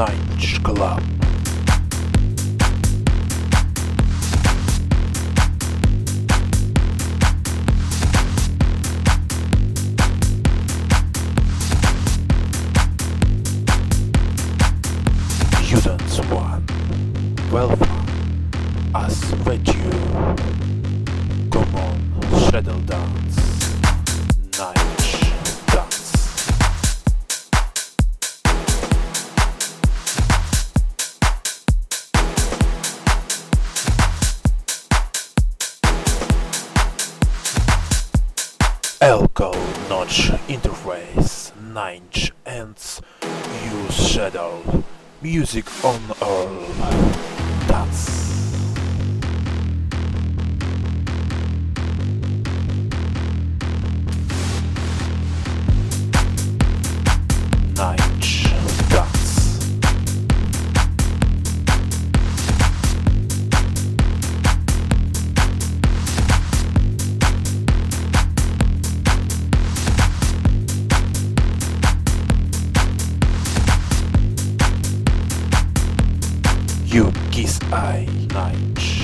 Night Club. Well fun, as with you. Come on, shadow dance, Elko Notch Interface Ninch Ends Use Shadow. Music on all I Ninch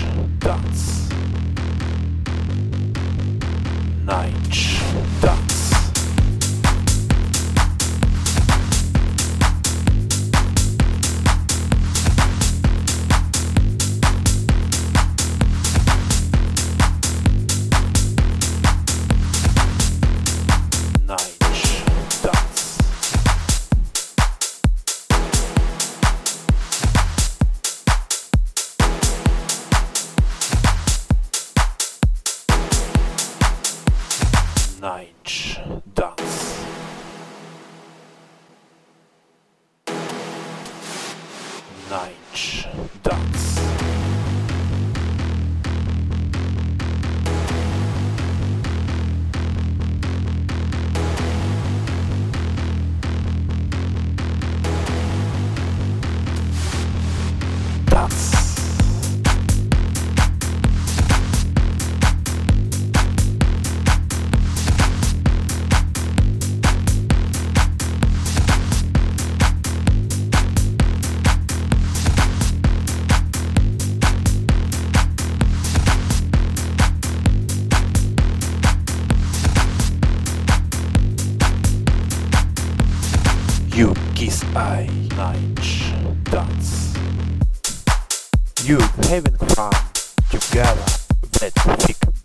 Ninch Dance. Dance Dance You kiss I night dance. You having fun together that thick